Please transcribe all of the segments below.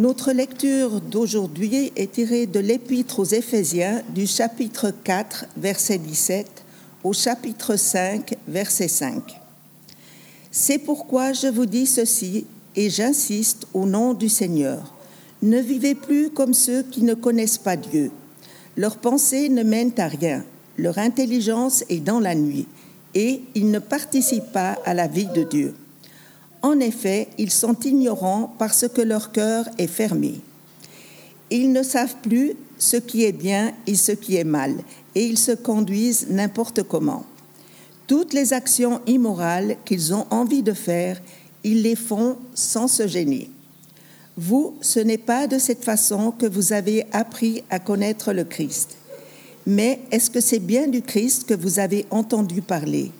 Notre lecture d'aujourd'hui est tirée de l'Épître aux Éphésiens du chapitre 4, verset 17 au chapitre 5, verset 5. C'est pourquoi je vous dis ceci et j'insiste au nom du Seigneur. Ne vivez plus comme ceux qui ne connaissent pas Dieu. Leurs pensées ne mènent à rien. Leur intelligence est dans la nuit et ils ne participent pas à la vie de Dieu. En effet, ils sont ignorants parce que leur cœur est fermé. Ils ne savent plus ce qui est bien et ce qui est mal, et ils se conduisent n'importe comment. Toutes les actions immorales qu'ils ont envie de faire, ils les font sans se gêner. Vous, ce n'est pas de cette façon que vous avez appris à connaître le Christ. Mais est-ce que c'est bien du Christ que vous avez entendu parler?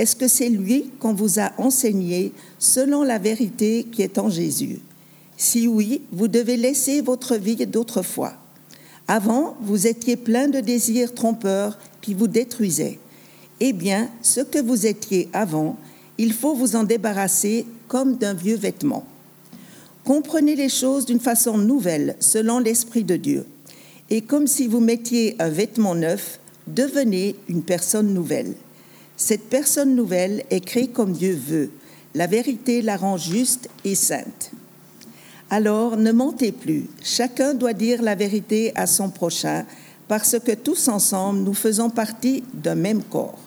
Est-ce que c'est lui qu'on vous a enseigné selon la vérité qui est en Jésus? Si oui, vous devez laisser votre vie d'autrefois. Avant, vous étiez plein de désirs trompeurs qui vous détruisaient. Eh bien, ce que vous étiez avant, il faut vous en débarrasser comme d'un vieux vêtement. Comprenez les choses d'une façon nouvelle, selon l'Esprit de Dieu. Et comme si vous mettiez un vêtement neuf, devenez une personne nouvelle. Cette personne nouvelle est créée comme Dieu veut. La vérité la rend juste et sainte. Alors ne mentez plus. Chacun doit dire la vérité à son prochain parce que tous ensemble, nous faisons partie d'un même corps.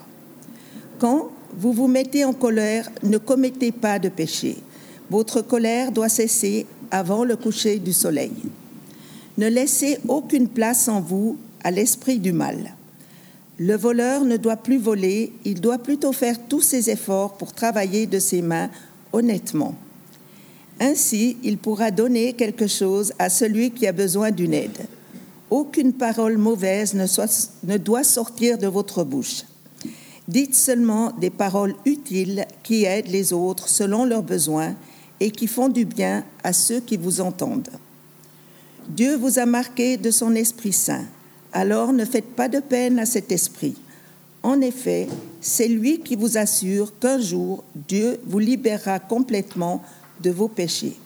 Quand vous vous mettez en colère, ne commettez pas de péché. Votre colère doit cesser avant le coucher du soleil. Ne laissez aucune place en vous à l'esprit du mal. Le voleur ne doit plus voler, il doit plutôt faire tous ses efforts pour travailler de ses mains honnêtement. Ainsi, il pourra donner quelque chose à celui qui a besoin d'une aide. Aucune parole mauvaise ne, doit sortir de votre bouche. Dites seulement des paroles utiles qui aident les autres selon leurs besoins et qui font du bien à ceux qui vous entendent. Dieu vous a marqué de son Esprit Saint alors ne faites pas de peine à cet esprit. En effet, c'est lui qui vous assure qu'un jour Dieu vous libérera complètement de vos péchés.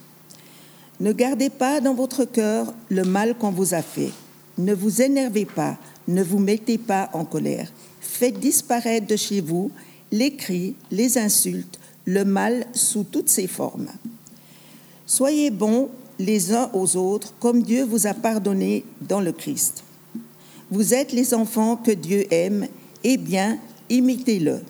Ne gardez pas dans votre cœur le mal qu'on vous a fait. Ne vous énervez pas, ne vous mettez pas en colère. Faites disparaître de chez vous les cris, les insultes, le mal sous toutes ses formes. Soyez bons les uns aux autres comme Dieu vous a pardonné dans le Christ. Vous êtes les enfants que Dieu aime, eh bien, imitez-le.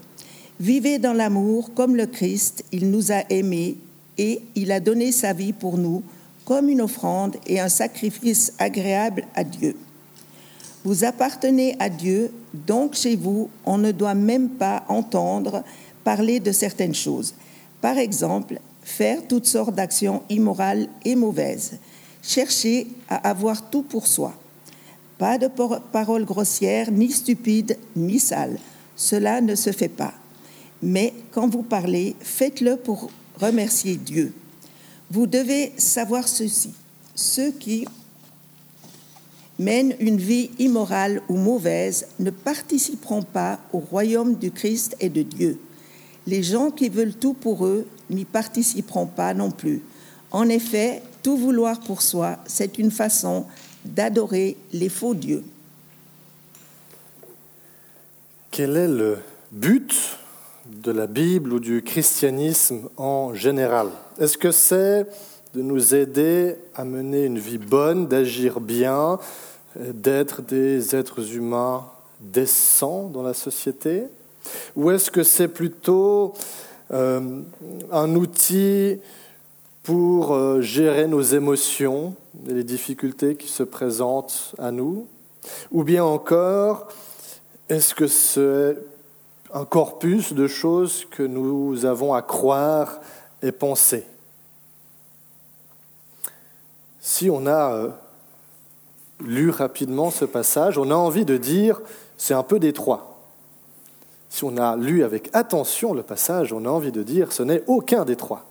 Vivez dans l'amour comme le Christ, il nous a aimés et il a donné sa vie pour nous comme une offrande et un sacrifice agréable à Dieu. Vous appartenez à Dieu, donc chez vous, on ne doit même pas entendre parler de certaines choses. Par exemple, faire toutes sortes d'actions immorales et mauvaises. Chercher à avoir tout pour soi. Pas de paroles grossières, ni stupides, ni sales. Cela ne se fait pas. Mais quand vous parlez, faites-le pour remercier Dieu. Vous devez savoir ceci. Ceux qui mènent une vie immorale ou mauvaise ne participeront pas au royaume du Christ et de Dieu. Les gens qui veulent tout pour eux n'y participeront pas non plus. En effet, tout vouloir pour soi, c'est une façon d'adorer les faux dieux. Quel est le but de la Bible ou du christianisme en général? Est-ce que c'est de nous aider à mener une vie bonne, d'agir bien, d'être des êtres humains décents dans la société? Ou est-ce que c'est plutôt euh, un outil pour euh, gérer nos émotions et les difficultés qui se présentent à nous Ou bien encore, est-ce que c'est un corpus de choses que nous avons à croire et penser? Si on a euh, lu rapidement ce passage, on a envie de dire c'est un peu détroit. Si on a lu avec attention le passage, on a envie de dire ce n'est aucun des trois.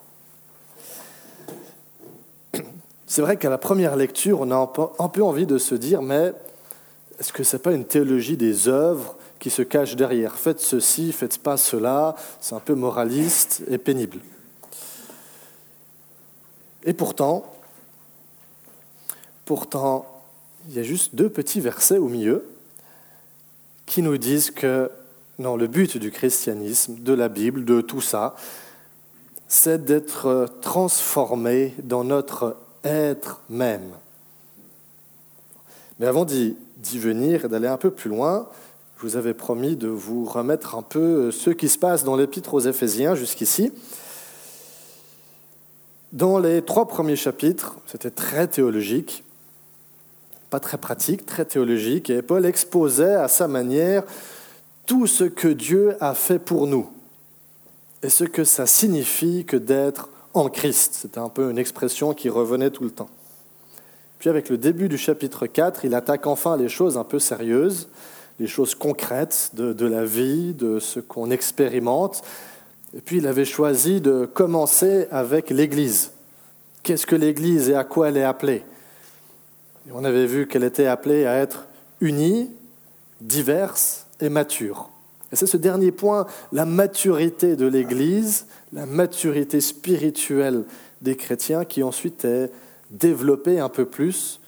C'est vrai qu'à la première lecture, on a un peu envie de se dire mais est-ce que ce n'est pas une théologie des œuvres qui se cache derrière? Faites ceci, faites pas cela, c'est un peu moraliste et pénible. Et pourtant, pourtant, il y a juste deux petits versets au milieu qui nous disent que non, le but du christianisme, de la Bible, de tout ça, c'est d'être transformé dans notre être même. Mais avant d'y venir et d'aller un peu plus loin, je vous avais promis de vous remettre un peu ce qui se passe dans l'épître aux Éphésiens jusqu'ici. Dans les trois premiers chapitres, c'était très théologique, pas très pratique, très théologique, et Paul exposait à sa manière tout ce que Dieu a fait pour nous et ce que ça signifie que d'être en Christ. C'était un peu une expression qui revenait tout le temps. Puis avec le début du chapitre 4, il attaque enfin les choses un peu sérieuses, les choses concrètes de, la vie, de ce qu'on expérimente. Et puis il avait choisi de commencer avec l'Église. Qu'est-ce que l'Église et à quoi elle est appelée? On avait vu qu'elle était appelée à être unie, diverse et mature. Et c'est ce dernier point, la maturité de l'Église, la maturité spirituelle des chrétiens, qui ensuite est développée un peu plus,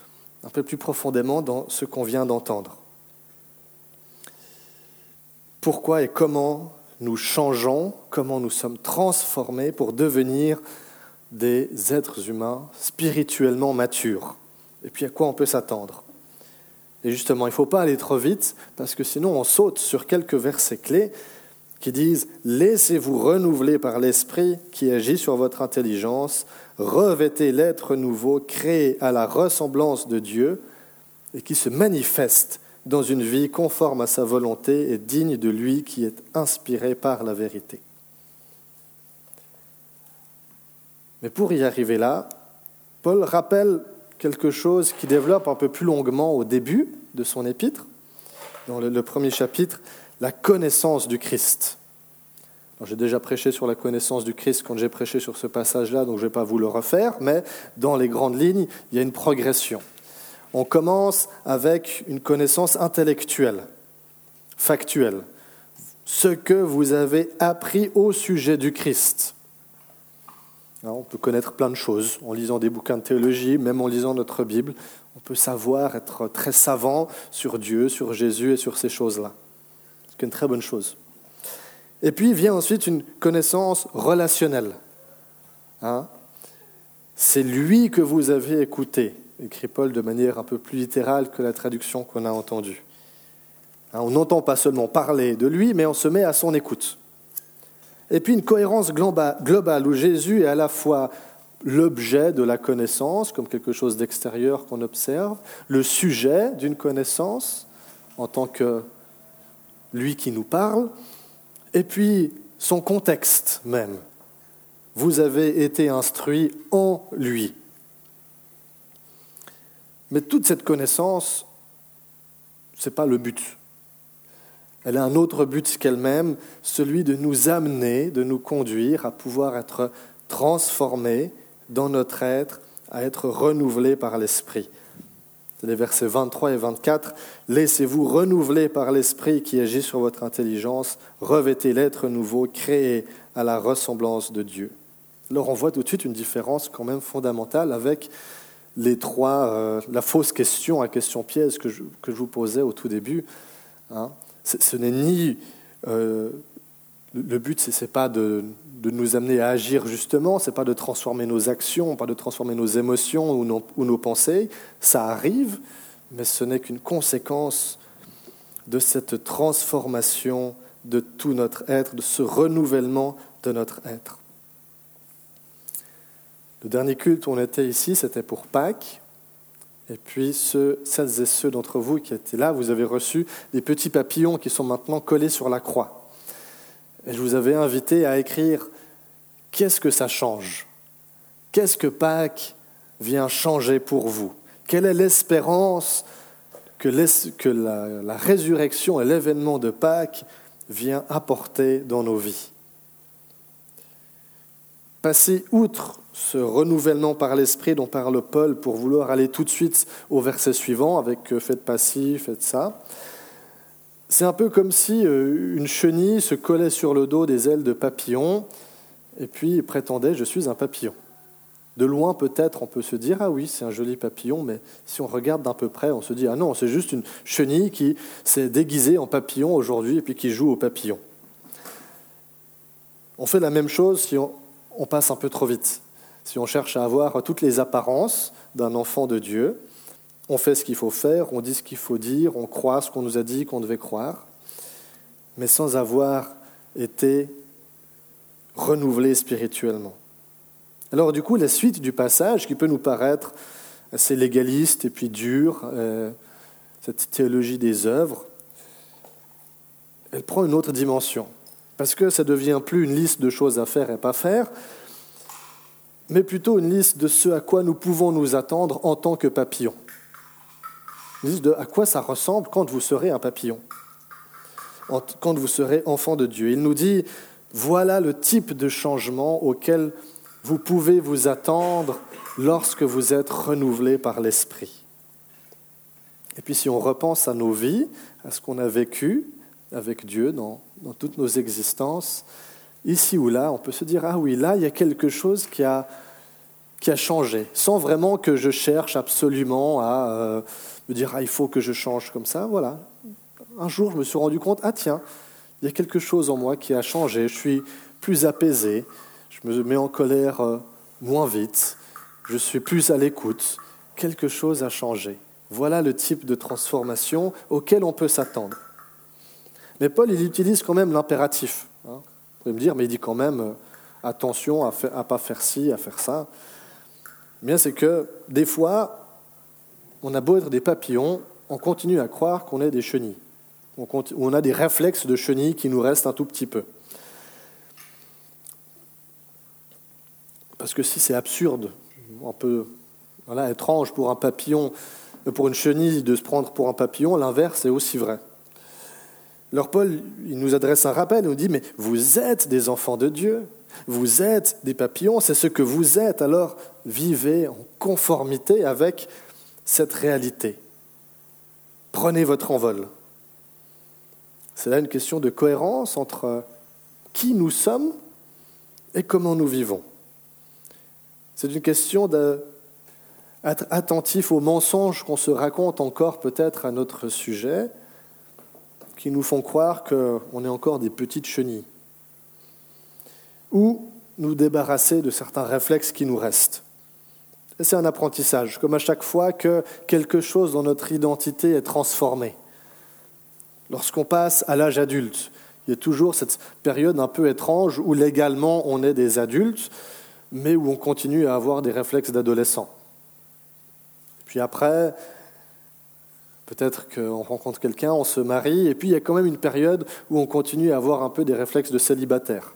un peu plus profondément dans ce qu'on vient d'entendre. Pourquoi et comment nous changeons, comment nous sommes transformés pour devenir des êtres humains spirituellement matures? Et puis à quoi on peut s'attendre? Et justement, il ne faut pas aller trop vite, parce que sinon on saute sur quelques versets clés qui disent ⁇ Laissez-vous renouveler par l'Esprit qui agit sur votre intelligence, revêtez l'être nouveau créé à la ressemblance de Dieu et qui se manifeste dans une vie conforme à sa volonté et digne de lui qui est inspiré par la vérité. Mais pour y arriver là, Paul rappelle quelque chose qui développe un peu plus longuement au début de son épître, dans le, premier chapitre, la connaissance du Christ. J'ai déjà prêché sur la connaissance du Christ quand j'ai prêché sur ce passage-là, donc je ne vais pas vous le refaire, mais dans les grandes lignes, il y a une progression. On commence avec une connaissance intellectuelle, factuelle, ce que vous avez appris au sujet du Christ. On peut connaître plein de choses en lisant des bouquins de théologie, même en lisant notre Bible. On peut savoir être très savant sur Dieu, sur Jésus et sur ces choses-là. C'est une très bonne chose. Et puis vient ensuite une connaissance relationnelle. Hein. C'est lui que vous avez écouté écrit Paul de manière un peu plus littérale que la traduction qu'on a entendue. Hein, on n'entend pas seulement parler de lui, mais on se met à son écoute. Et puis une cohérence globale où Jésus est à la fois l'objet de la connaissance, comme quelque chose d'extérieur qu'on observe, le sujet d'une connaissance, en tant que lui qui nous parle, et puis son contexte même. Vous avez été instruit en lui. Mais toute cette connaissance, ce n'est pas le but. Elle a un autre but qu'elle-même, celui de nous amener, de nous conduire à pouvoir être transformés dans notre être, à être renouvelés par l'Esprit. C'est les versets 23 et 24. Laissez-vous renouveler par l'Esprit qui agit sur votre intelligence, revêtez l'être nouveau, créé à la ressemblance de Dieu. Alors on voit tout de suite une différence quand même fondamentale avec les trois, euh, la fausse question à question piège que je, que je vous posais au tout début. Hein. Ce n'est ni euh, le but, ce n'est pas de, de, nous amener à agir justement, c'est pas de transformer nos actions, pas de transformer nos émotions ou nos pensées. Ça arrive, mais ce n'est qu'une conséquence de cette transformation de tout notre être, de ce renouvellement de notre être. Le dernier culte où on était ici, c'était pour Pâques. Et puis, ceux, celles et ceux d'entre vous qui étaient là, vous avez reçu des petits papillons qui sont maintenant collés sur la croix. Et je vous avais invité à écrire qu'est-ce que ça change? Qu'est-ce que Pâques vient changer pour vous? Quelle est l'espérance que, la résurrection et l'événement de Pâques vient apporter dans nos vies? Passer outre ce renouvellement par l'esprit dont parle Paul pour vouloir aller tout de suite au verset suivant avec euh, faites pas ci, faites ça. C'est un peu comme si euh, une chenille se collait sur le dos des ailes de papillon et puis prétendait je suis un papillon. De loin peut-être on peut se dire ah oui c'est un joli papillon mais si on regarde d'un peu près on se dit ah non c'est juste une chenille qui s'est déguisée en papillon aujourd'hui et puis qui joue au papillon. On fait la même chose si on, on passe un peu trop vite. Si on cherche à avoir toutes les apparences d'un enfant de Dieu, on fait ce qu'il faut faire, on dit ce qu'il faut dire, on croit ce qu'on nous a dit qu'on devait croire, mais sans avoir été renouvelé spirituellement. Alors du coup, la suite du passage, qui peut nous paraître assez légaliste et puis dur, euh, cette théologie des œuvres, elle prend une autre dimension. Parce que ça ne devient plus une liste de choses à faire et pas faire, mais plutôt une liste de ce à quoi nous pouvons nous attendre en tant que papillon. Une liste de à quoi ça ressemble quand vous serez un papillon, quand vous serez enfant de Dieu. Il nous dit, voilà le type de changement auquel vous pouvez vous attendre lorsque vous êtes renouvelé par l'Esprit. Et puis si on repense à nos vies, à ce qu'on a vécu avec Dieu dans dans toutes nos existences, ici ou là, on peut se dire, ah oui, là, il y a quelque chose qui a, qui a changé, sans vraiment que je cherche absolument à euh, me dire, ah, il faut que je change comme ça. Voilà. Un jour, je me suis rendu compte, ah tiens, il y a quelque chose en moi qui a changé, je suis plus apaisé, je me mets en colère euh, moins vite, je suis plus à l'écoute, quelque chose a changé. Voilà le type de transformation auquel on peut s'attendre. Mais Paul, il utilise quand même l'impératif. Hein. Me dire, mais il dit quand même euh, attention à ne pas faire ci, à faire ça. bien, c'est que des fois, on a beau être des papillons, on continue à croire qu'on est des chenilles. On, a des réflexes de chenilles qui nous restent un tout petit peu. Parce que si c'est absurde, un peu étrange pour un papillon, pour une chenille de se prendre pour un papillon, l'inverse est aussi vrai. Alors Paul, nous adresse un rappel, il nous dit, mais vous êtes des enfants de Dieu, vous êtes des papillons, c'est ce que vous êtes, alors vivez en conformité avec cette réalité. Prenez votre envol. C'est là une question de cohérence entre qui nous sommes et comment nous vivons. C'est une question d'être attentif aux mensonges qu'on se raconte encore peut-être à notre sujet, qui nous font croire qu'on est encore des petites chenilles, ou nous débarrasser de certains réflexes qui nous restent. C'est un apprentissage, comme à chaque fois que quelque chose dans notre identité est transformé. Lorsqu'on passe à l'âge adulte, il y a toujours cette période un peu étrange où légalement on est des adultes, mais où on continue à avoir des réflexes d'adolescents. Puis après, Peut-être qu'on rencontre quelqu'un, on se marie, et puis il y a quand même une période où on continue à avoir un peu des réflexes de célibataire.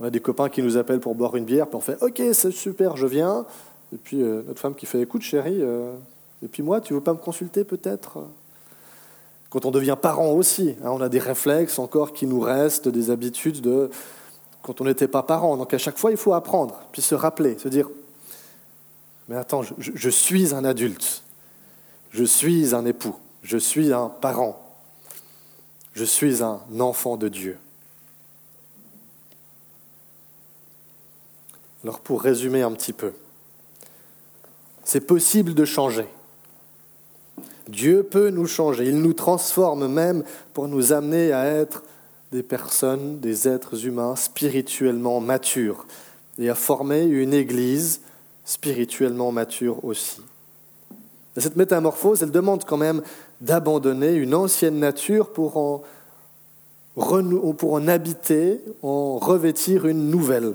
On a des copains qui nous appellent pour boire une bière, puis on fait Ok, c'est super, je viens. Et puis euh, notre femme qui fait Écoute, chérie, euh, et puis moi, tu veux pas me consulter peut-être? Quand on devient parent aussi, hein, on a des réflexes encore qui nous restent, des habitudes de quand on n'était pas parent. Donc à chaque fois, il faut apprendre, puis se rappeler, se dire Mais attends, je suis un adulte. Je suis un époux, je suis un parent, je suis un enfant de Dieu. Alors pour résumer un petit peu, c'est possible de changer. Dieu peut nous changer, il nous transforme même pour nous amener à être des personnes, des êtres humains spirituellement matures et à former une Église spirituellement mature aussi cette métamorphose, elle demande quand même d'abandonner une ancienne nature pour en, pour en habiter, en revêtir une nouvelle.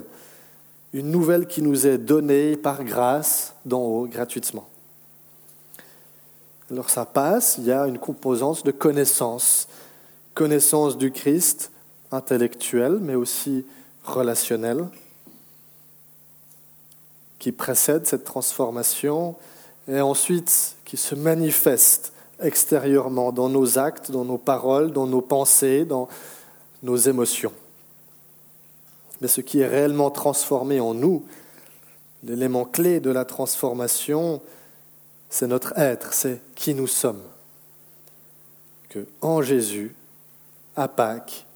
Une nouvelle qui nous est donnée par grâce d'en haut, gratuitement. Alors ça passe, il y a une composante de connaissance. Connaissance du Christ, intellectuelle, mais aussi relationnelle, qui précède cette transformation et ensuite qui se manifeste extérieurement dans nos actes, dans nos paroles, dans nos pensées, dans nos émotions. Mais ce qui est réellement transformé en nous, l'élément clé de la transformation, c'est notre être, c'est qui nous sommes. Que en Jésus, à Pâques,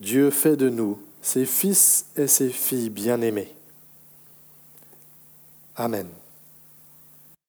Dieu fait de nous ses fils et ses filles bien-aimés. Amen.